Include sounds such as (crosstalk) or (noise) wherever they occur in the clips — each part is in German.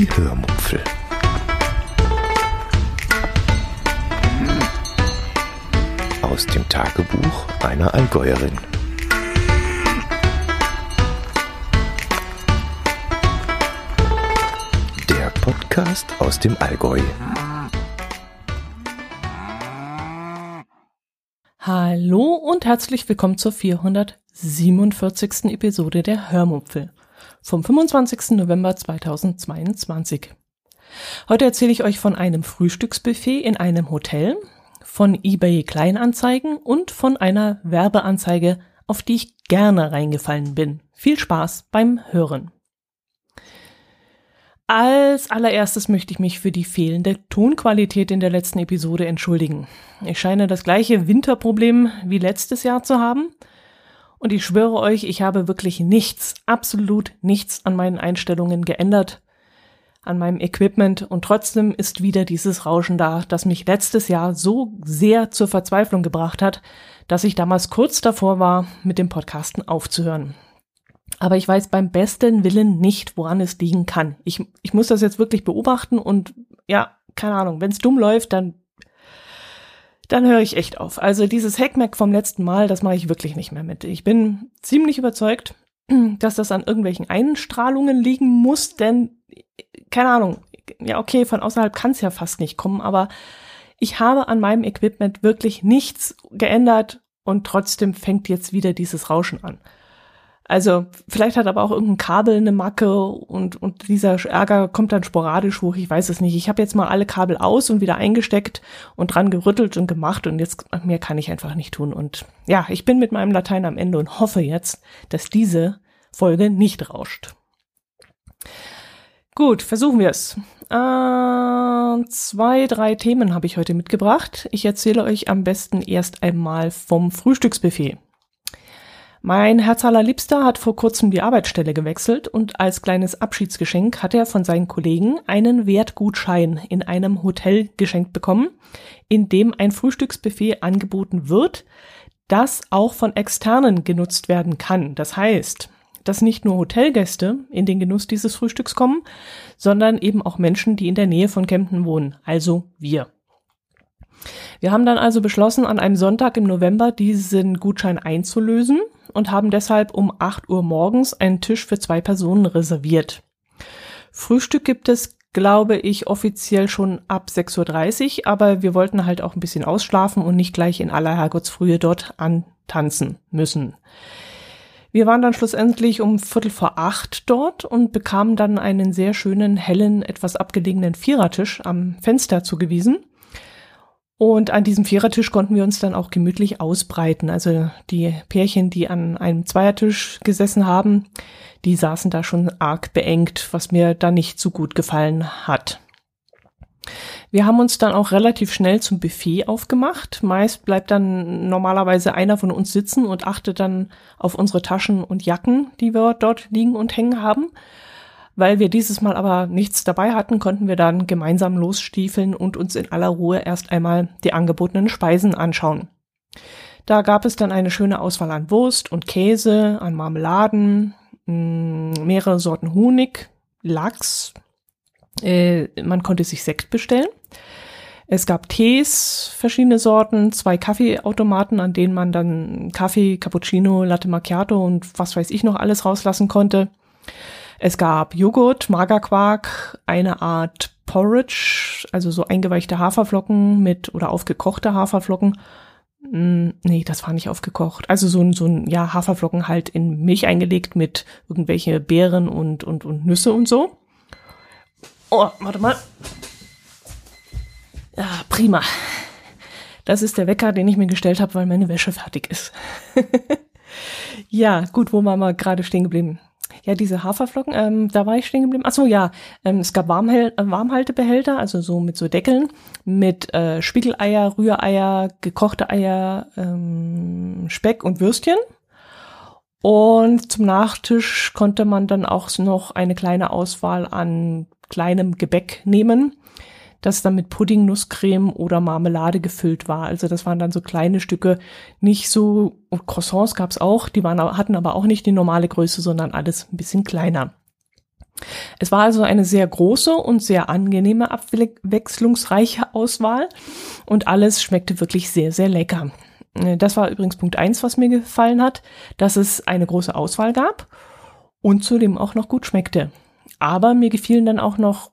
Die Hörmupfel. Aus dem Tagebuch einer Allgäuerin. Der Podcast aus dem Allgäu. Hallo und herzlich willkommen zur 447. Episode der Hörmupfel vom 25. November 2022. Heute erzähle ich euch von einem Frühstücksbuffet in einem Hotel, von eBay Kleinanzeigen und von einer Werbeanzeige, auf die ich gerne reingefallen bin. Viel Spaß beim Hören. Als allererstes möchte ich mich für die fehlende Tonqualität in der letzten Episode entschuldigen. Ich scheine das gleiche Winterproblem wie letztes Jahr zu haben. Und ich schwöre euch, ich habe wirklich nichts, absolut nichts an meinen Einstellungen geändert, an meinem Equipment und trotzdem ist wieder dieses Rauschen da, das mich letztes Jahr so sehr zur Verzweiflung gebracht hat, dass ich damals kurz davor war, mit dem Podcasten aufzuhören. Aber ich weiß beim besten Willen nicht, woran es liegen kann. Ich, ich muss das jetzt wirklich beobachten und ja, keine Ahnung, wenn es dumm läuft, dann dann höre ich echt auf. Also dieses Hackmack vom letzten Mal, das mache ich wirklich nicht mehr mit. Ich bin ziemlich überzeugt, (clears throat) dass das an irgendwelchen Einstrahlungen liegen muss, denn keine Ahnung, ja okay, von außerhalb kann es ja fast nicht kommen, aber ich habe an meinem Equipment wirklich nichts geändert und trotzdem fängt jetzt wieder dieses Rauschen an. Also vielleicht hat aber auch irgendein Kabel eine Macke und, und dieser Ärger kommt dann sporadisch hoch, ich weiß es nicht. Ich habe jetzt mal alle Kabel aus und wieder eingesteckt und dran gerüttelt und gemacht und jetzt mehr kann ich einfach nicht tun. Und ja, ich bin mit meinem Latein am Ende und hoffe jetzt, dass diese Folge nicht rauscht. Gut, versuchen wir es. Äh, zwei, drei Themen habe ich heute mitgebracht. Ich erzähle euch am besten erst einmal vom Frühstücksbuffet. Mein Herz allerliebster hat vor kurzem die Arbeitsstelle gewechselt und als kleines Abschiedsgeschenk hat er von seinen Kollegen einen Wertgutschein in einem Hotel geschenkt bekommen, in dem ein Frühstücksbuffet angeboten wird, das auch von Externen genutzt werden kann. Das heißt, dass nicht nur Hotelgäste in den Genuss dieses Frühstücks kommen, sondern eben auch Menschen, die in der Nähe von Kempten wohnen, also wir. Wir haben dann also beschlossen, an einem Sonntag im November diesen Gutschein einzulösen und haben deshalb um 8 Uhr morgens einen Tisch für zwei Personen reserviert. Frühstück gibt es, glaube ich, offiziell schon ab 6.30 Uhr, aber wir wollten halt auch ein bisschen ausschlafen und nicht gleich in aller Herrgottsfrühe dort antanzen müssen. Wir waren dann schlussendlich um Viertel vor acht dort und bekamen dann einen sehr schönen, hellen, etwas abgelegenen Vierertisch am Fenster zugewiesen. Und an diesem Vierertisch konnten wir uns dann auch gemütlich ausbreiten. Also die Pärchen, die an einem Zweiertisch gesessen haben, die saßen da schon arg beengt, was mir da nicht so gut gefallen hat. Wir haben uns dann auch relativ schnell zum Buffet aufgemacht. Meist bleibt dann normalerweise einer von uns sitzen und achtet dann auf unsere Taschen und Jacken, die wir dort liegen und hängen haben. Weil wir dieses Mal aber nichts dabei hatten, konnten wir dann gemeinsam losstiefeln und uns in aller Ruhe erst einmal die angebotenen Speisen anschauen. Da gab es dann eine schöne Auswahl an Wurst und Käse, an Marmeladen, mm, mehrere Sorten Honig, Lachs. Äh, man konnte sich Sekt bestellen. Es gab Tees, verschiedene Sorten, zwei Kaffeeautomaten, an denen man dann Kaffee, Cappuccino, Latte Macchiato und was weiß ich noch alles rauslassen konnte. Es gab Joghurt, Magerquark, eine Art Porridge, also so eingeweichte Haferflocken mit oder aufgekochte Haferflocken. Mm, nee, das war nicht aufgekocht. Also so ein, so ein, ja, Haferflocken halt in Milch eingelegt mit irgendwelche Beeren und, und, und Nüsse und so. Oh, warte mal. Ja, prima. Das ist der Wecker, den ich mir gestellt habe, weil meine Wäsche fertig ist. (laughs) ja, gut, wo waren wir gerade stehen geblieben? Ja, diese Haferflocken, ähm, da war ich stehen geblieben. Ach so, ja, ähm, es gab Warmhel äh, Warmhaltebehälter, also so mit so Deckeln, mit äh, Spiegeleier, Rühreier, gekochte Eier, ähm, Speck und Würstchen. Und zum Nachtisch konnte man dann auch noch eine kleine Auswahl an kleinem Gebäck nehmen das dann mit Pudding, Nusscreme oder Marmelade gefüllt war. Also das waren dann so kleine Stücke, nicht so, Croissants gab's auch, die waren, hatten aber auch nicht die normale Größe, sondern alles ein bisschen kleiner. Es war also eine sehr große und sehr angenehme, abwechslungsreiche Auswahl und alles schmeckte wirklich sehr, sehr lecker. Äh, das war übrigens Punkt eins, was mir gefallen hat, dass es eine große Auswahl gab und zudem auch noch gut schmeckte. Aber mir gefielen dann auch noch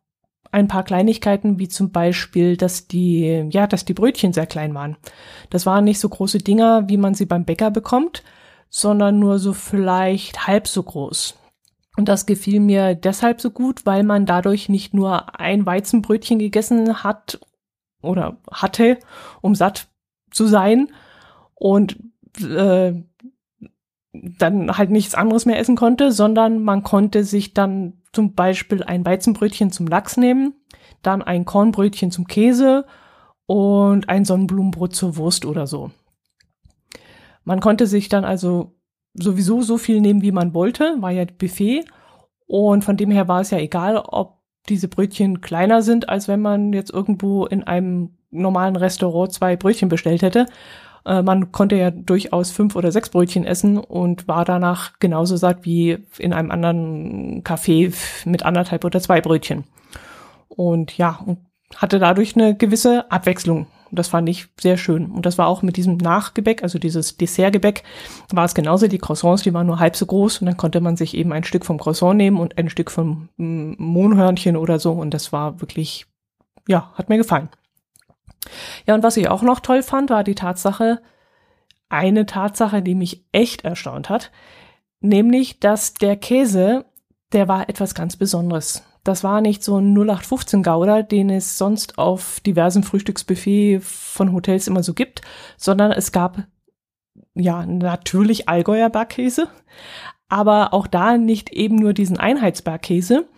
ein paar Kleinigkeiten, wie zum Beispiel, dass die, ja, dass die Brötchen sehr klein waren. Das waren nicht so große Dinger, wie man sie beim Bäcker bekommt, sondern nur so vielleicht halb so groß. Und das gefiel mir deshalb so gut, weil man dadurch nicht nur ein Weizenbrötchen gegessen hat oder hatte, um satt zu sein und äh, dann halt nichts anderes mehr essen konnte, sondern man konnte sich dann zum Beispiel ein Weizenbrötchen zum Lachs nehmen, dann ein Kornbrötchen zum Käse und ein Sonnenblumenbrot zur Wurst oder so. Man konnte sich dann also sowieso so viel nehmen, wie man wollte, war ja Buffet. Und von dem her war es ja egal, ob diese Brötchen kleiner sind, als wenn man jetzt irgendwo in einem normalen Restaurant zwei Brötchen bestellt hätte. Äh, man konnte ja durchaus fünf oder sechs Brötchen essen und war danach genauso satt wie in einem anderen Café mit anderthalb oder zwei Brötchen. Und ja, und hatte dadurch eine gewisse Abwechslung. Das fand ich sehr schön. Und das war auch mit diesem Nachgebäck, also dieses Dessertgebäck, war es genauso. Die Croissants, die waren nur halb so groß und dann konnte man sich eben ein Stück vom Croissant nehmen und ein Stück vom mm, Mohnhörnchen oder so. Und das war wirklich, ja, hat mir gefallen. Ja, und was ich auch noch toll fand, war die Tatsache, eine Tatsache, die mich echt erstaunt hat, nämlich, dass der Käse, der war etwas ganz Besonderes. Das war nicht so ein 0815 Gouda, den es sonst auf diversen Frühstücksbuffet von Hotels immer so gibt, sondern es gab ja natürlich Allgäuer Bergkäse, aber auch da nicht eben nur diesen Einheitsbergkäse,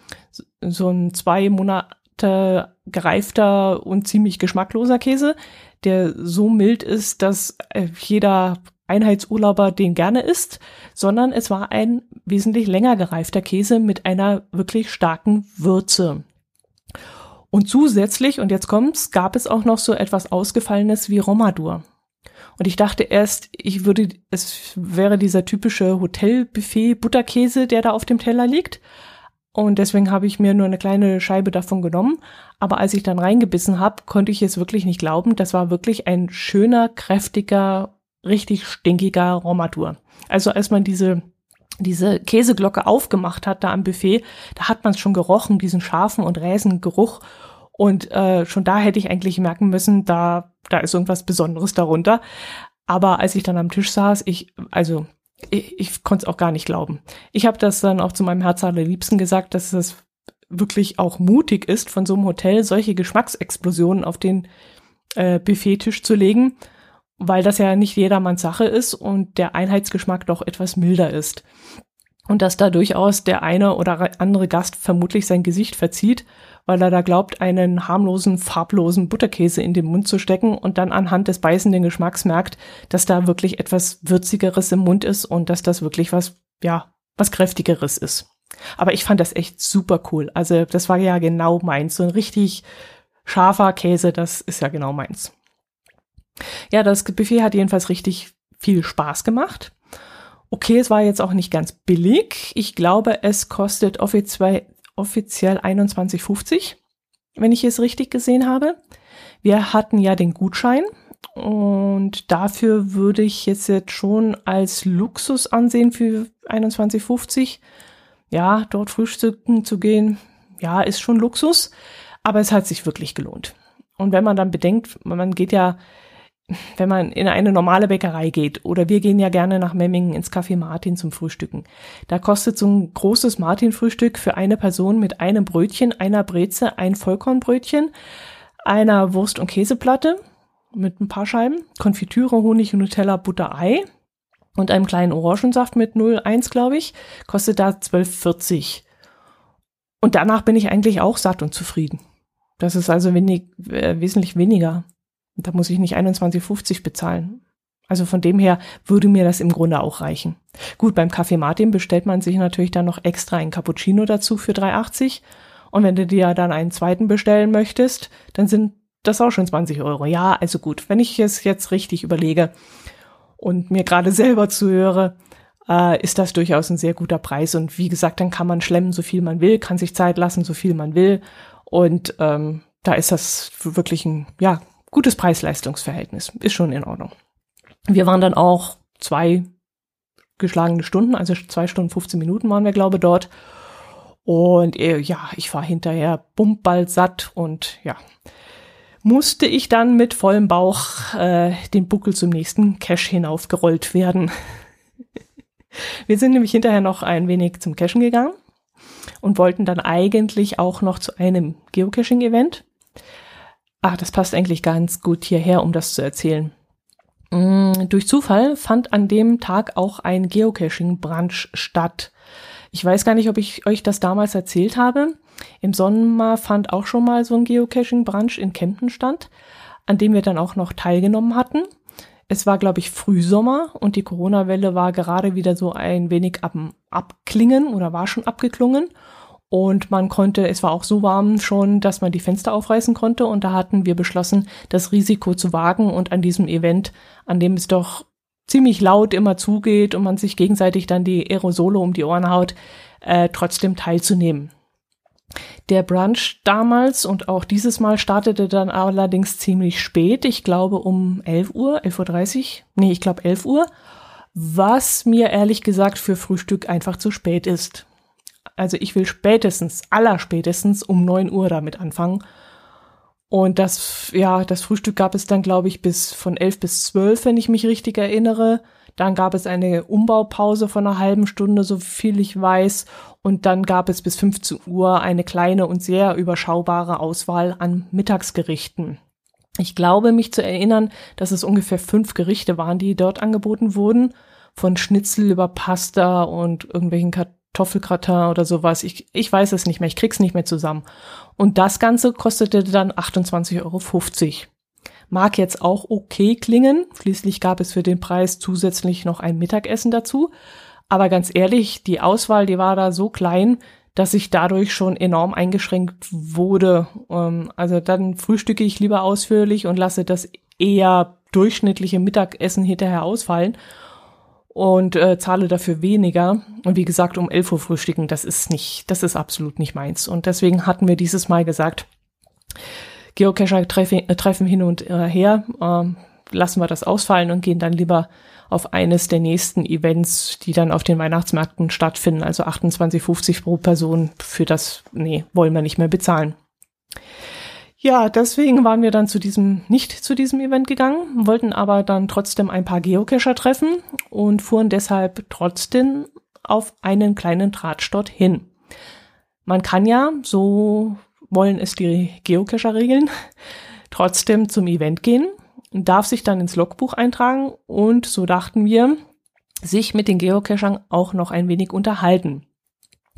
so ein zwei Monate gereifter und ziemlich geschmackloser Käse, der so mild ist, dass äh, jeder Einheitsurlauber den gerne isst, sondern es war ein wesentlich länger gereifter Käse mit einer wirklich starken Würze. Und zusätzlich, und jetzt kommt's, gab es auch noch so etwas Ausgefallenes wie Romadur. Und ich dachte erst, ich würde, es wäre dieser typische Hotelbuffet Butterkäse, der da auf dem Teller liegt. Und deswegen habe ich mir nur eine kleine Scheibe davon genommen. Aber als ich dann reingebissen habe, konnte ich es wirklich nicht glauben. Das war wirklich ein schöner, kräftiger, richtig stinkiger Romatur. Also als man diese diese Käseglocke aufgemacht hat da am Buffet, da hat man es schon gerochen, diesen scharfen und räsen Geruch. Und äh, schon da hätte ich eigentlich merken müssen, da, da ist irgendwas Besonderes darunter. Aber als ich dann am Tisch saß, ich, also ich, ich konnte es auch gar nicht glauben. Ich habe das dann auch zu meinem Herz allerliebsten gesagt, dass es wirklich auch mutig ist, von so einem Hotel solche Geschmacksexplosionen auf den äh, Buffettisch zu legen, weil das ja nicht jedermanns Sache ist und der Einheitsgeschmack doch etwas milder ist. Und dass da durchaus der eine oder andere Gast vermutlich sein Gesicht verzieht, weil er da glaubt, einen harmlosen, farblosen Butterkäse in den Mund zu stecken und dann anhand des beißenden Geschmacks merkt, dass da wirklich etwas Würzigeres im Mund ist und dass das wirklich was, ja, was Kräftigeres ist. Aber ich fand das echt super cool. Also das war ja genau meins. So ein richtig scharfer Käse, das ist ja genau meins. Ja, das Buffet hat jedenfalls richtig viel Spaß gemacht. Okay, es war jetzt auch nicht ganz billig. Ich glaube, es kostet offiziell offiziell 21,50, wenn ich es richtig gesehen habe. Wir hatten ja den Gutschein und dafür würde ich jetzt, jetzt schon als Luxus ansehen für 21,50. Ja, dort frühstücken zu gehen, ja, ist schon Luxus, aber es hat sich wirklich gelohnt. Und wenn man dann bedenkt, man geht ja wenn man in eine normale Bäckerei geht oder wir gehen ja gerne nach Memmingen ins Café Martin zum Frühstücken. Da kostet so ein großes Martin-Frühstück für eine Person mit einem Brötchen, einer Breze, ein Vollkornbrötchen, einer Wurst- und Käseplatte mit ein paar Scheiben, Konfitüre, Honig, Nutella, Butter, Ei und einem kleinen Orangensaft mit 0,1, glaube ich, kostet da 12,40. Und danach bin ich eigentlich auch satt und zufrieden. Das ist also wenig, äh, wesentlich weniger. Da muss ich nicht 21,50 bezahlen. Also von dem her würde mir das im Grunde auch reichen. Gut, beim Kaffee Martin bestellt man sich natürlich dann noch extra ein Cappuccino dazu für 3,80. Und wenn du dir dann einen zweiten bestellen möchtest, dann sind das auch schon 20 Euro. Ja, also gut, wenn ich es jetzt richtig überlege und mir gerade (laughs) selber zuhöre, äh, ist das durchaus ein sehr guter Preis. Und wie gesagt, dann kann man schlemmen, so viel man will, kann sich Zeit lassen, so viel man will. Und ähm, da ist das wirklich ein ja, gutes Preis-Leistungs-Verhältnis. Ist schon in Ordnung. Wir waren dann auch zwei geschlagene Stunden, also zwei Stunden 15 Minuten waren wir, glaube ich, dort. Und äh, ja, ich war hinterher bummbald satt und ja, musste ich dann mit vollem Bauch äh, den Buckel zum nächsten Cache hinaufgerollt werden. (laughs) wir sind nämlich hinterher noch ein wenig zum Cachen gegangen und wollten dann eigentlich auch noch zu einem Geocaching-Event. Ah, das passt eigentlich ganz gut hierher, um das zu erzählen. Mm, durch Zufall fand an dem Tag auch ein Geocaching-Brunch statt. Ich weiß gar nicht, ob ich euch das damals erzählt habe. Im Sommer fand auch schon mal so ein Geocaching-Brunch in Kempten statt, an dem wir dann auch noch teilgenommen hatten. Es war, glaube ich, Frühsommer und die Corona-Welle war gerade wieder so ein wenig ab, abklingen oder war schon abgeklungen. Und man konnte, es war auch so warm schon, dass man die Fenster aufreißen konnte. Und da hatten wir beschlossen, das Risiko zu wagen und an diesem Event, an dem es doch ziemlich laut immer zugeht und man sich gegenseitig dann die Aerosole um die Ohren haut, äh, trotzdem teilzunehmen. Der Brunch damals und auch dieses Mal startete dann allerdings ziemlich spät. Ich glaube um 11 Uhr, 11.30 Uhr. Nee, ich glaube 11 Uhr. Was mir ehrlich gesagt für Frühstück einfach zu spät ist. Also ich will spätestens, allerspätestens um 9 Uhr damit anfangen. Und das, ja, das Frühstück gab es dann, glaube ich, bis von 11 bis 12, wenn ich mich richtig erinnere. Dann gab es eine Umbaupause von einer halben Stunde, so viel ich weiß. Und dann gab es bis 15 Uhr eine kleine und sehr überschaubare Auswahl an Mittagsgerichten. Ich glaube, mich zu erinnern, dass es ungefähr fünf Gerichte waren, die dort angeboten wurden. Von Schnitzel über Pasta und irgendwelchen Kartoffelgratin oder sowas. Ich, ich weiß es nicht mehr, ich krieg's nicht mehr zusammen. Und das Ganze kostete dann 28,50 Euro. Mag jetzt auch okay klingen. Schließlich gab es für den Preis zusätzlich noch ein Mittagessen dazu. Aber ganz ehrlich, die Auswahl, die war da so klein, dass ich dadurch schon enorm eingeschränkt wurde. Ähm, also dann frühstücke ich lieber ausführlich und lasse das eher durchschnittliche Mittagessen hinterher ausfallen und äh, zahle dafür weniger. Und wie gesagt, um 11 Uhr frühstücken, das ist nicht, das ist absolut nicht meins. Und deswegen hatten wir dieses Mal gesagt, Geocacher treffen, äh, treffen hin und äh, her, äh, lassen wir das ausfallen und gehen dann lieber auf eines der nächsten Events, die dann auf den Weihnachtsmärkten stattfinden, also 28,50 pro Person. Für das, nee, wollen wir nicht mehr bezahlen. Ja, deswegen waren wir dann zu diesem, nicht zu diesem Event gegangen, wollten aber dann trotzdem ein paar Geocacher treffen und fuhren deshalb trotzdem auf einen kleinen Draht hin. Man kann ja, so wollen es die Geocacher-Regeln, (laughs) trotzdem zum Event gehen, darf sich dann ins Logbuch eintragen und so dachten wir, sich mit den Geocachern auch noch ein wenig unterhalten.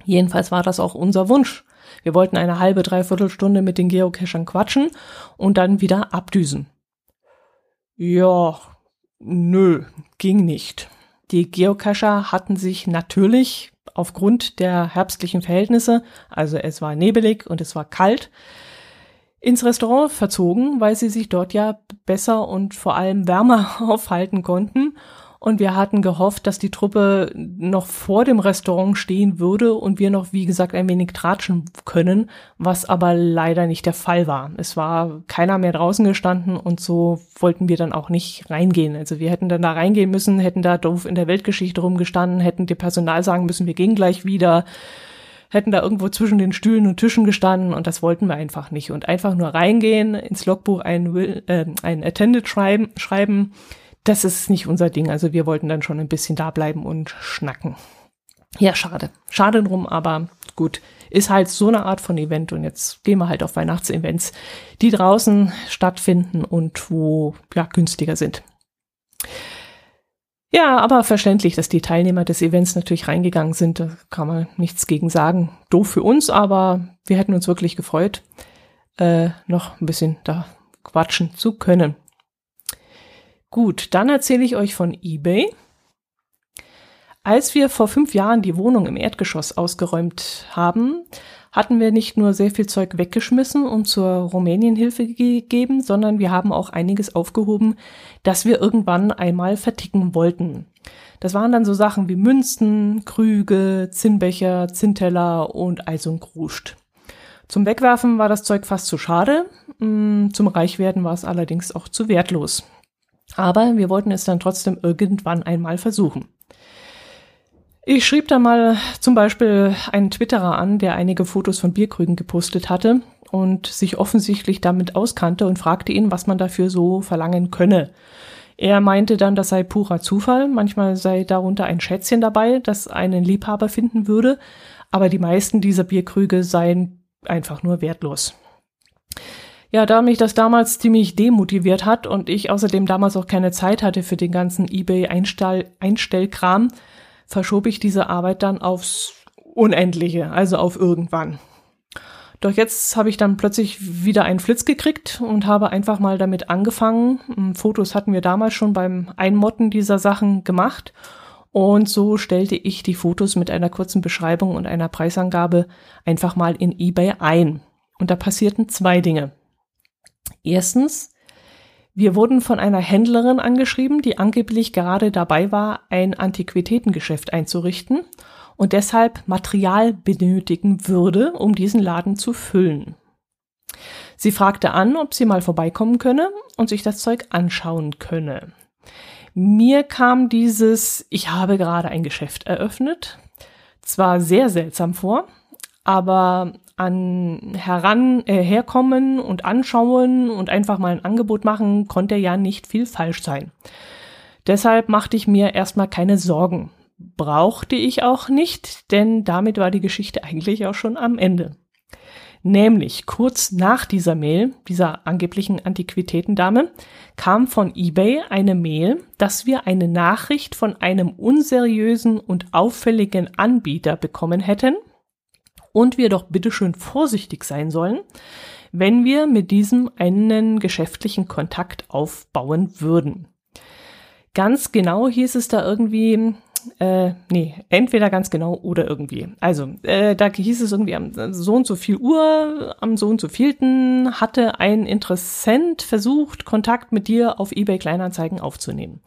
Jedenfalls war das auch unser Wunsch. Wir wollten eine halbe, dreiviertel Stunde mit den Geocachern quatschen und dann wieder abdüsen. Ja, nö, ging nicht. Die Geocacher hatten sich natürlich aufgrund der herbstlichen Verhältnisse, also es war nebelig und es war kalt, ins Restaurant verzogen, weil sie sich dort ja besser und vor allem wärmer (laughs) aufhalten konnten und wir hatten gehofft, dass die Truppe noch vor dem Restaurant stehen würde und wir noch, wie gesagt, ein wenig tratschen können, was aber leider nicht der Fall war. Es war keiner mehr draußen gestanden und so wollten wir dann auch nicht reingehen. Also wir hätten dann da reingehen müssen, hätten da doof in der Weltgeschichte rumgestanden, hätten dem Personal sagen müssen, wir gehen gleich wieder hätten da irgendwo zwischen den Stühlen und Tischen gestanden und das wollten wir einfach nicht. Und einfach nur reingehen, ins Logbuch ein, äh, ein Attended schreiben, schreiben das ist nicht unser Ding. Also wir wollten dann schon ein bisschen da bleiben und schnacken. Ja, schade. Schade drum, aber gut. Ist halt so eine Art von Event und jetzt gehen wir halt auf Weihnachtsevents, die draußen stattfinden und wo ja günstiger sind. Ja, aber verständlich, dass die Teilnehmer des Events natürlich reingegangen sind. Da kann man nichts gegen sagen. Doof für uns, aber wir hätten uns wirklich gefreut, äh, noch ein bisschen da quatschen zu können. Gut, dann erzähle ich euch von eBay. Als wir vor fünf Jahren die Wohnung im Erdgeschoss ausgeräumt haben, hatten wir nicht nur sehr viel Zeug weggeschmissen und zur Rumänienhilfe gegeben, sondern wir haben auch einiges aufgehoben, das wir irgendwann einmal verticken wollten. Das waren dann so Sachen wie Münzen, Krüge, Zinnbecher, Zinnteller und Eis und Kruscht. Zum Wegwerfen war das Zeug fast zu schade, mm, zum Reichwerden war es allerdings auch zu wertlos. Aber wir wollten es dann trotzdem irgendwann einmal versuchen. Ich schrieb da mal zum Beispiel einen Twitterer an, der einige Fotos von Bierkrügen gepostet hatte und sich offensichtlich damit auskannte und fragte ihn, was man dafür so verlangen könne. Er meinte dann, das sei purer Zufall, manchmal sei darunter ein Schätzchen dabei, das einen Liebhaber finden würde, aber die meisten dieser Bierkrüge seien einfach nur wertlos. Ja, da mich das damals ziemlich demotiviert hat und ich außerdem damals auch keine Zeit hatte für den ganzen eBay-Einstellkram, verschob ich diese Arbeit dann aufs Unendliche, also auf irgendwann. Doch jetzt habe ich dann plötzlich wieder einen Flitz gekriegt und habe einfach mal damit angefangen. Hm, Fotos hatten wir damals schon beim Einmotten dieser Sachen gemacht. Und so stellte ich die Fotos mit einer kurzen Beschreibung und einer Preisangabe einfach mal in eBay ein. Und da passierten zwei Dinge. Erstens, wir wurden von einer Händlerin angeschrieben, die angeblich gerade dabei war, ein Antiquitätengeschäft einzurichten und deshalb Material benötigen würde, um diesen Laden zu füllen. Sie fragte an, ob sie mal vorbeikommen könne und sich das Zeug anschauen könne. Mir kam dieses Ich habe gerade ein Geschäft eröffnet zwar sehr seltsam vor, aber an heran äh, herkommen und anschauen und einfach mal ein Angebot machen, konnte ja nicht viel falsch sein. Deshalb machte ich mir erstmal keine Sorgen. Brauchte ich auch nicht, denn damit war die Geschichte eigentlich auch schon am Ende. Nämlich kurz nach dieser Mail, dieser angeblichen Antiquitätendame, kam von eBay eine Mail, dass wir eine Nachricht von einem unseriösen und auffälligen Anbieter bekommen hätten, und wir doch bitteschön vorsichtig sein sollen, wenn wir mit diesem einen geschäftlichen Kontakt aufbauen würden. Ganz genau hieß es da irgendwie, äh, nee, entweder ganz genau oder irgendwie. Also, äh, da hieß es irgendwie am so und so viel Uhr, am so und so vielten hatte ein Interessent versucht, Kontakt mit dir auf eBay Kleinanzeigen aufzunehmen.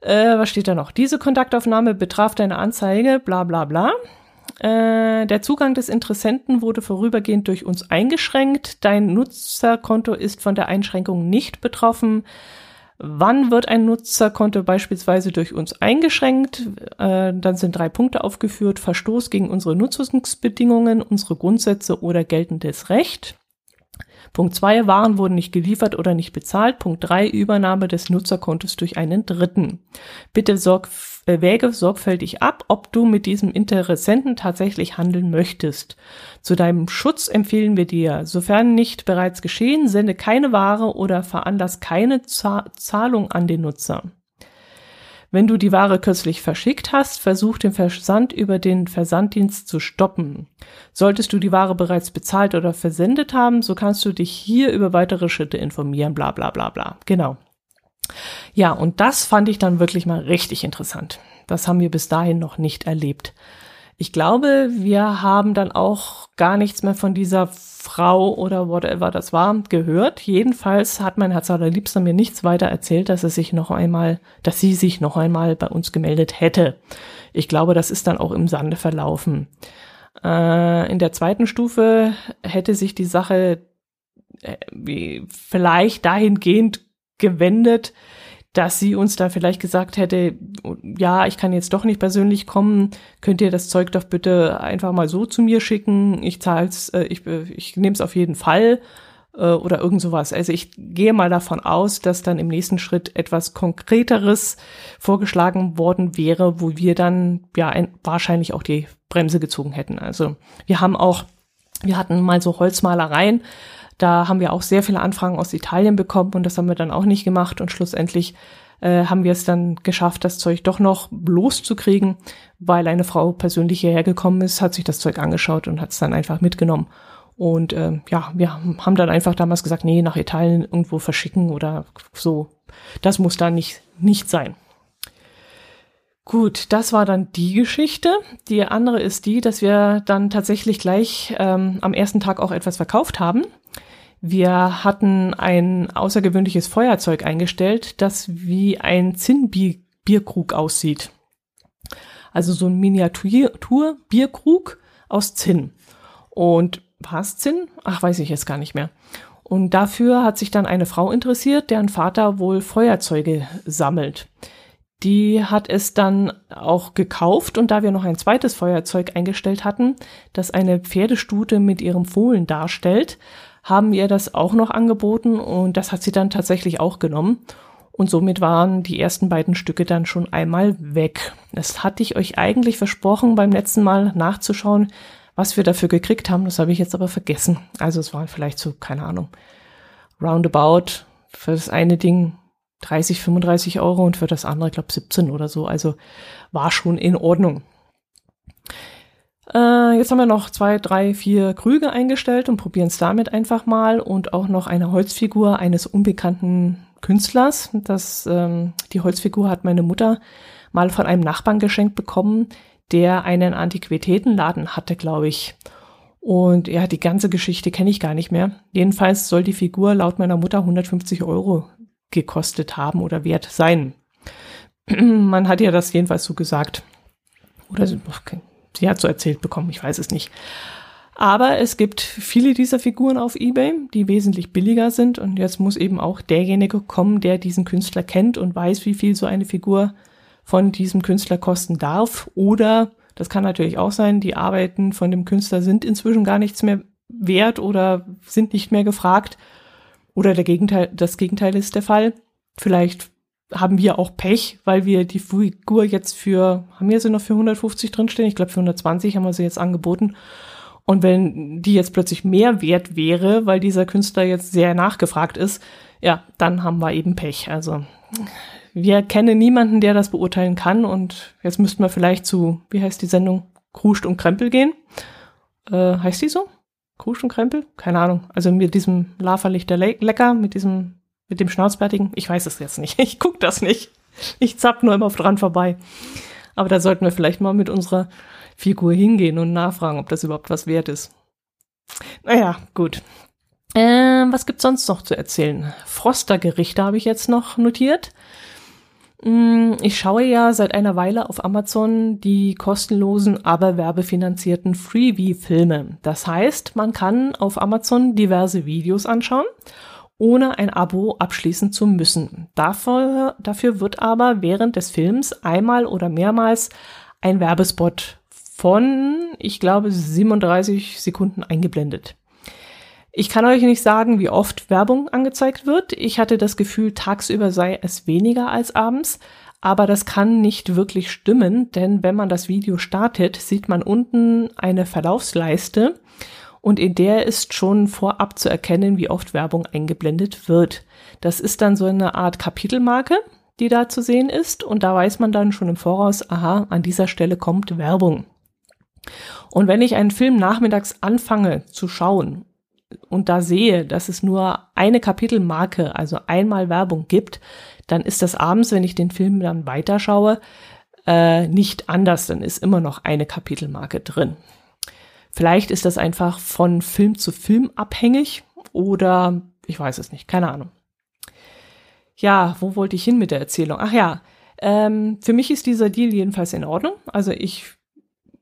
Äh, was steht da noch? Diese Kontaktaufnahme betraf deine Anzeige, bla bla bla. Äh, der Zugang des Interessenten wurde vorübergehend durch uns eingeschränkt. Dein Nutzerkonto ist von der Einschränkung nicht betroffen. Wann wird ein Nutzerkonto beispielsweise durch uns eingeschränkt? Äh, dann sind drei Punkte aufgeführt. Verstoß gegen unsere Nutzungsbedingungen, unsere Grundsätze oder geltendes Recht. Punkt zwei Waren wurden nicht geliefert oder nicht bezahlt. Punkt drei Übernahme des Nutzerkontos durch einen Dritten. Bitte sorg, äh, wäge sorgfältig ab, ob du mit diesem Interessenten tatsächlich handeln möchtest. Zu deinem Schutz empfehlen wir dir, sofern nicht bereits geschehen, sende keine Ware oder veranlass keine Zahlung an den Nutzer. Wenn du die Ware kürzlich verschickt hast, versuch den Versand über den Versanddienst zu stoppen. Solltest du die Ware bereits bezahlt oder versendet haben, so kannst du dich hier über weitere Schritte informieren, bla bla bla bla. Genau. Ja, und das fand ich dann wirklich mal richtig interessant. Das haben wir bis dahin noch nicht erlebt. Ich glaube, wir haben dann auch gar nichts mehr von dieser Frau oder whatever das war gehört. Jedenfalls hat mein Herz allerliebster mir nichts weiter erzählt, dass es sich noch einmal, dass sie sich noch einmal bei uns gemeldet hätte. Ich glaube, das ist dann auch im Sande verlaufen. Äh, in der zweiten Stufe hätte sich die Sache äh, vielleicht dahingehend gewendet, dass sie uns da vielleicht gesagt hätte, ja, ich kann jetzt doch nicht persönlich kommen, könnt ihr das Zeug doch bitte einfach mal so zu mir schicken, ich zahl's, äh, ich, ich nehme es auf jeden Fall äh, oder irgend sowas. Also ich gehe mal davon aus, dass dann im nächsten Schritt etwas Konkreteres vorgeschlagen worden wäre, wo wir dann ja ein, wahrscheinlich auch die Bremse gezogen hätten. Also wir haben auch, wir hatten mal so Holzmalereien, da haben wir auch sehr viele Anfragen aus Italien bekommen und das haben wir dann auch nicht gemacht und schlussendlich äh, haben wir es dann geschafft, das Zeug doch noch loszukriegen, weil eine Frau persönlich hierher gekommen ist, hat sich das Zeug angeschaut und hat es dann einfach mitgenommen. Und äh, ja, wir haben dann einfach damals gesagt, nee, nach Italien irgendwo verschicken oder so. Das muss da nicht, nicht sein. Gut, das war dann die Geschichte. Die andere ist die, dass wir dann tatsächlich gleich ähm, am ersten Tag auch etwas verkauft haben. Wir hatten ein außergewöhnliches Feuerzeug eingestellt, das wie ein Zinnbierkrug aussieht. Also so ein Miniatur-Bierkrug aus Zinn. Und war es Zinn? Ach, weiß ich jetzt gar nicht mehr. Und dafür hat sich dann eine Frau interessiert, deren Vater wohl Feuerzeuge sammelt. Die hat es dann auch gekauft und da wir noch ein zweites Feuerzeug eingestellt hatten, das eine Pferdestute mit ihrem Fohlen darstellt, haben wir das auch noch angeboten und das hat sie dann tatsächlich auch genommen. Und somit waren die ersten beiden Stücke dann schon einmal weg. Das hatte ich euch eigentlich versprochen, beim letzten Mal nachzuschauen, was wir dafür gekriegt haben. Das habe ich jetzt aber vergessen. Also es waren vielleicht so, keine Ahnung, roundabout für das eine Ding 30, 35 Euro und für das andere, glaube 17 oder so. Also war schon in Ordnung. Äh, jetzt haben wir noch zwei, drei, vier Krüge eingestellt und probieren es damit einfach mal und auch noch eine Holzfigur eines unbekannten Künstlers. Das, ähm, die Holzfigur hat meine Mutter mal von einem Nachbarn geschenkt bekommen, der einen Antiquitätenladen hatte, glaube ich. Und ja, die ganze Geschichte kenne ich gar nicht mehr. Jedenfalls soll die Figur laut meiner Mutter 150 Euro gekostet haben oder wert sein. (clears throat) Man hat ja das jedenfalls so gesagt. Oder sie hat so erzählt bekommen, ich weiß es nicht. Aber es gibt viele dieser Figuren auf eBay, die wesentlich billiger sind. Und jetzt muss eben auch derjenige kommen, der diesen Künstler kennt und weiß, wie viel so eine Figur von diesem Künstler kosten darf. Oder, das kann natürlich auch sein, die Arbeiten von dem Künstler sind inzwischen gar nichts mehr wert oder sind nicht mehr gefragt. Oder der Gegenteil, das Gegenteil ist der Fall. Vielleicht haben wir auch Pech, weil wir die Figur jetzt für, haben wir sie noch für 150 drinstehen? Ich glaube für 120 haben wir sie jetzt angeboten. Und wenn die jetzt plötzlich mehr wert wäre, weil dieser Künstler jetzt sehr nachgefragt ist, ja, dann haben wir eben Pech. Also wir kennen niemanden, der das beurteilen kann. Und jetzt müssten wir vielleicht zu, wie heißt die Sendung? Kruscht und Krempel gehen. Äh, heißt die so? Kruscht und Krempel? Keine Ahnung. Also mit diesem Laferlichter Le Lecker, mit diesem mit dem Schnauzbärtigen? Ich weiß es jetzt nicht. (laughs) Ich guck das nicht. Ich zapp nur immer dran vorbei. Aber da sollten wir vielleicht mal mit unserer Figur hingehen und nachfragen, ob das überhaupt was wert ist. Naja, gut. Äh, was gibt's sonst noch zu erzählen? Froster-Gerichte habe ich jetzt noch notiert. Mm, ich schaue ja seit einer Weile auf Amazon die kostenlosen, aber werbefinanzierten Freebie-Filme. Das heißt, man kann auf Amazon diverse Videos anschauen ohne ein Abo abschließen zu müssen. Dafür, dafür wird aber während des Films einmal oder mehrmals ein Werbespot von, ich glaube, 37 Sekunden eingeblendet. Ich kann euch nicht sagen, wie oft Werbung angezeigt wird. Ich hatte das Gefühl, tagsüber sei es weniger als abends, aber das kann nicht wirklich stimmen, denn wenn man das Video startet, sieht man unten eine Verlaufsleiste und in der ist schon vorab zu erkennen, wie oft Werbung eingeblendet wird. Das ist dann so eine Art Kapitelmarke, die da zu sehen ist und da weiß man dann schon im Voraus, aha, an dieser Stelle kommt Werbung. Und wenn ich einen Film nachmittags anfange zu schauen und da sehe, dass es nur eine Kapitelmarke, also einmal Werbung gibt, dann ist das abends, wenn ich den Film dann weiterschaue, äh, nicht anders. Dann ist immer noch eine Kapitelmarke drin. Vielleicht ist das einfach von Film zu Film abhängig oder ich weiß es nicht, keine Ahnung. Ja, wo wollte ich hin mit der Erzählung? Ach ja, ähm, für mich ist dieser Deal jedenfalls in Ordnung. Also ich,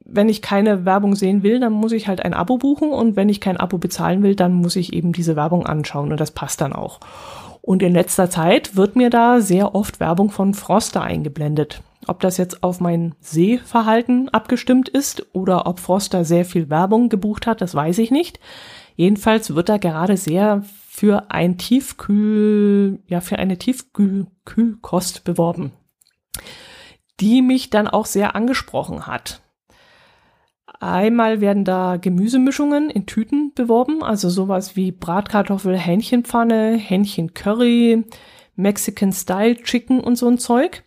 wenn ich keine Werbung sehen will, dann muss ich halt ein Abo buchen und wenn ich kein Abo bezahlen will, dann muss ich eben diese Werbung anschauen und das passt dann auch. Und in letzter Zeit wird mir da sehr oft Werbung von Froster eingeblendet. Ob das jetzt auf mein Sehverhalten abgestimmt ist oder ob Froster sehr viel Werbung gebucht hat, das weiß ich nicht. Jedenfalls wird da gerade sehr für ein Tiefkühl, ja, für eine Tiefkühlkost beworben, die mich dann auch sehr angesprochen hat. Einmal werden da Gemüsemischungen in Tüten beworben, also sowas wie Bratkartoffel, Hähnchenpfanne, Hähnchencurry, Mexican Style Chicken und so ein Zeug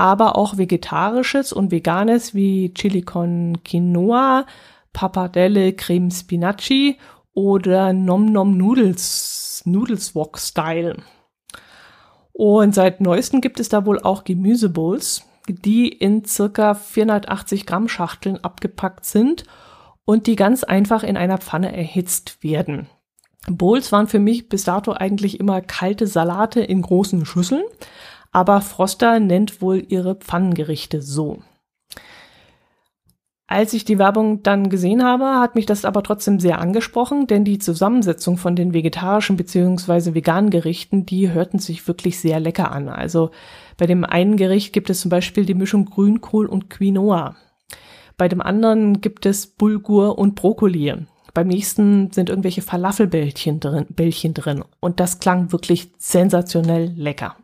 aber auch vegetarisches und veganes wie Chili con Quinoa, Pappardelle Creme Spinaci oder Nom Nom Noodles, Noodles Wok Style. Und seit neuestem gibt es da wohl auch Gemüsebowls. Die in circa 480 Gramm Schachteln abgepackt sind und die ganz einfach in einer Pfanne erhitzt werden. Bowls waren für mich bis dato eigentlich immer kalte Salate in großen Schüsseln, aber Froster nennt wohl ihre Pfannengerichte so. Als ich die Werbung dann gesehen habe, hat mich das aber trotzdem sehr angesprochen, denn die Zusammensetzung von den vegetarischen bzw. veganen Gerichten, die hörten sich wirklich sehr lecker an. Also bei dem einen Gericht gibt es zum Beispiel die Mischung Grünkohl und Quinoa. Bei dem anderen gibt es Bulgur und Brokkoli. Beim nächsten sind irgendwelche Falafelbällchen drin, Bällchen drin. Und das klang wirklich sensationell lecker.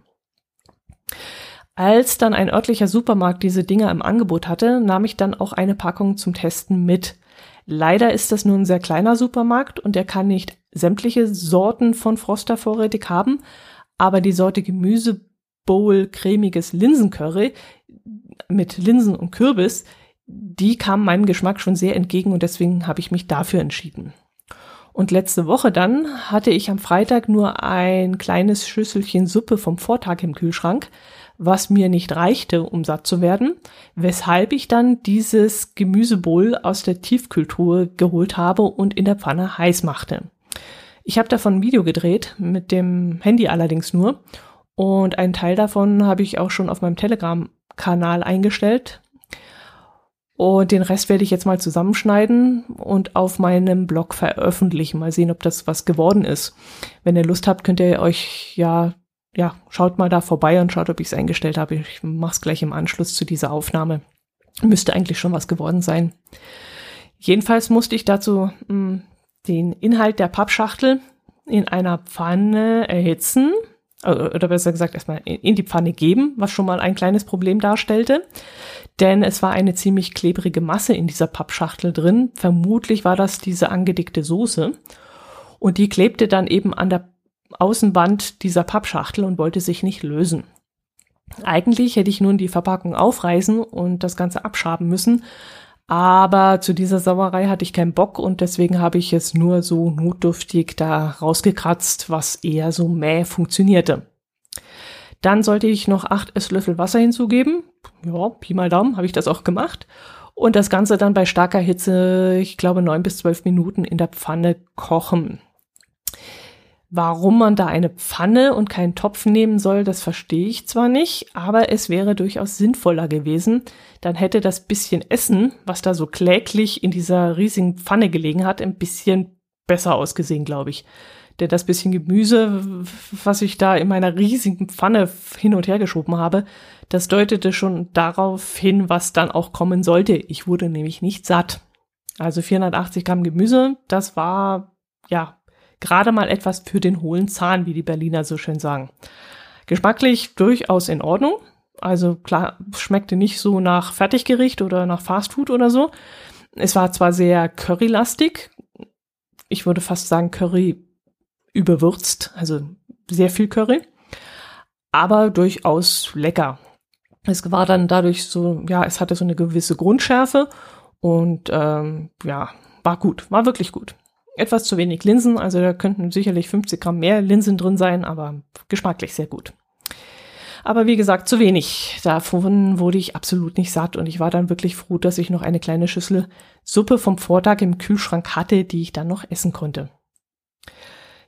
Als dann ein örtlicher Supermarkt diese Dinger im Angebot hatte, nahm ich dann auch eine Packung zum Testen mit. Leider ist das nur ein sehr kleiner Supermarkt und er kann nicht sämtliche Sorten von Froster vorrätig haben, aber die Sorte Gemüsebowl cremiges Linsencurry mit Linsen und Kürbis, die kam meinem Geschmack schon sehr entgegen und deswegen habe ich mich dafür entschieden. Und letzte Woche dann hatte ich am Freitag nur ein kleines Schüsselchen Suppe vom Vortag im Kühlschrank, was mir nicht reichte, um satt zu werden, weshalb ich dann dieses Gemüsebowl aus der Tiefkühltruhe geholt habe und in der Pfanne heiß machte. Ich habe davon ein Video gedreht, mit dem Handy allerdings nur, und einen Teil davon habe ich auch schon auf meinem Telegram-Kanal eingestellt. Und den Rest werde ich jetzt mal zusammenschneiden und auf meinem Blog veröffentlichen. Mal sehen, ob das was geworden ist. Wenn ihr Lust habt, könnt ihr euch ja ja, schaut mal da vorbei und schaut, ob ich es eingestellt habe. Ich mache es gleich im Anschluss zu dieser Aufnahme. Müsste eigentlich schon was geworden sein. Jedenfalls musste ich dazu mh, hm, den Inhalt der Pappschachtel in einer Pfanne erhitzen, äh, oder besser gesagt erstmal in die Pfanne geben, was schon mal ein kleines Problem darstellte. Denn es war eine ziemlich klebrige Masse in dieser Pappschachtel drin. Vermutlich war das diese angedickte Soße. Und die klebte dann eben an der Außenwand dieser Pappschachtel und wollte sich nicht lösen. Eigentlich hätte ich nun die Verpackung aufreißen und das Ganze abschaben müssen, aber zu dieser Sauerei hatte ich keinen Bock und deswegen habe ich es nur so notdürftig da rausgekratzt, was eher so mäh funktionierte. Dann sollte ich noch acht Esslöffel Wasser hinzugeben. Ja, Pi mal Daumen, habe ich das auch gemacht. Und das Ganze dann bei starker Hitze, ich glaube, neun bis zwölf Minuten in der Pfanne kochen. Warum man da eine Pfanne und keinen Topf nehmen soll, das verstehe ich zwar nicht, aber es wäre durchaus sinnvoller gewesen. Dann hätte das bisschen Essen, was da so kläglich in dieser riesigen Pfanne gelegen hat, ein bisschen besser ausgesehen, glaube ich. Denn das bisschen Gemüse, was ich da in meiner riesigen Pfanne hin und her geschoben habe, das deutete schon darauf hin, was dann auch kommen sollte. Ich wurde nämlich nicht satt. Also 480 Gramm Gemüse, das war, ja, gerade mal etwas für den hohlen Zahn, wie die Berliner so schön sagen. Geschmacklich durchaus in Ordnung. Also klar, schmeckte nicht so nach Fertiggericht oder nach Fastfood oder so. Es war zwar sehr currylastig. Ich würde fast sagen Curry überwürzt, also sehr viel Curry, aber durchaus lecker. Es war dann dadurch so, ja, es hatte so eine gewisse Grundschärfe und ähm, ja, war gut, war wirklich gut etwas zu wenig Linsen, also da könnten sicherlich 50 Gramm mehr Linsen drin sein, aber geschmacklich sehr gut. Aber wie gesagt, zu wenig. Davon wurde ich absolut nicht satt und ich war dann wirklich froh, dass ich noch eine kleine Schüssel Suppe vom Vortag im Kühlschrank hatte, die ich dann noch essen konnte.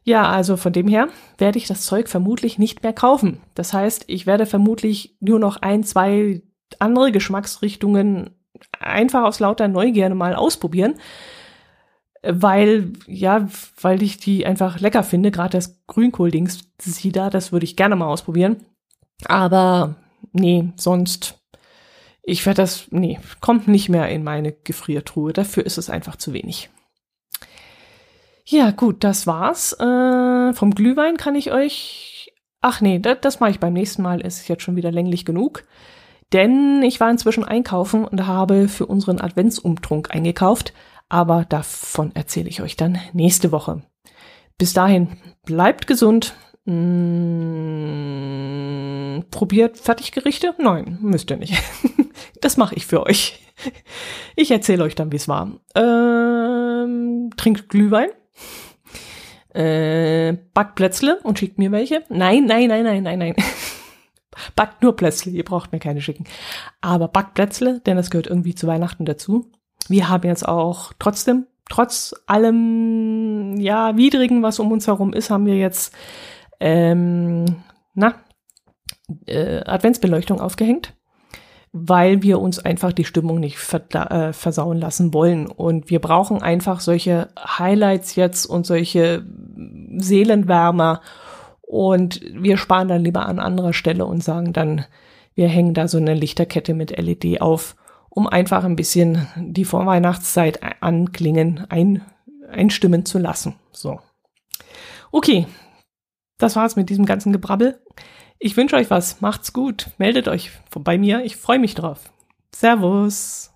Ja, also von dem her werde ich das Zeug vermutlich nicht mehr kaufen. Das heißt, ich werde vermutlich nur noch ein, zwei andere Geschmacksrichtungen einfach aus lauter Neugierde mal ausprobieren weil, ja, weil ich die einfach lecker finde. Gerade das Grünkohl-Dings, sie da, das würde ich gerne mal ausprobieren. Aber nee, sonst, ich werde das, nee, kommt nicht mehr in meine Gefriertruhe. Dafür ist es einfach zu wenig. Ja, gut, das war's. Äh, vom Glühwein kann ich euch. Ach nee, das, das mache ich beim nächsten Mal. Ist jetzt schon wieder länglich genug. Denn ich war inzwischen einkaufen und habe für unseren Adventsumtrunk eingekauft aber davon erzähle ich euch dann nächste Woche. Bis dahin, bleibt gesund. Mmh, probiert Fertiggerichte? Nein, müsst ihr nicht. (laughs) das mache ich für euch. Ich erzähle euch dann, wie es war. Ähm, trinkt Glühwein. Äh, backt Plätzle und schickt mir welche. Nein, nein, nein, nein, nein, nein. (laughs) Backt nur Plätzle, ihr braucht mir keine schicken. Aber backt Plätzle, denn das gehört irgendwie zu Weihnachten dazu. Wir haben jetzt auch trotzdem, trotz allem, ja, Widrigen, was um uns herum ist, haben wir jetzt, ähm, na, äh, Adventsbeleuchtung aufgehängt weil wir uns einfach die Stimmung nicht äh, versauen lassen wollen. Und wir brauchen einfach solche Highlights jetzt und solche Seelenwärmer. Und wir sparen dann lieber an anderer Stelle und sagen dann, wir hängen da so eine Lichterkette mit LED auf, um einfach ein bisschen die Vorweihnachtszeit anklingen, ein, einstimmen zu lassen. So. Okay. Das war's mit diesem ganzen Gebrabbel. Ich wünsche euch was. Macht's gut. Meldet euch bei mir. Ich freue mich drauf. Servus.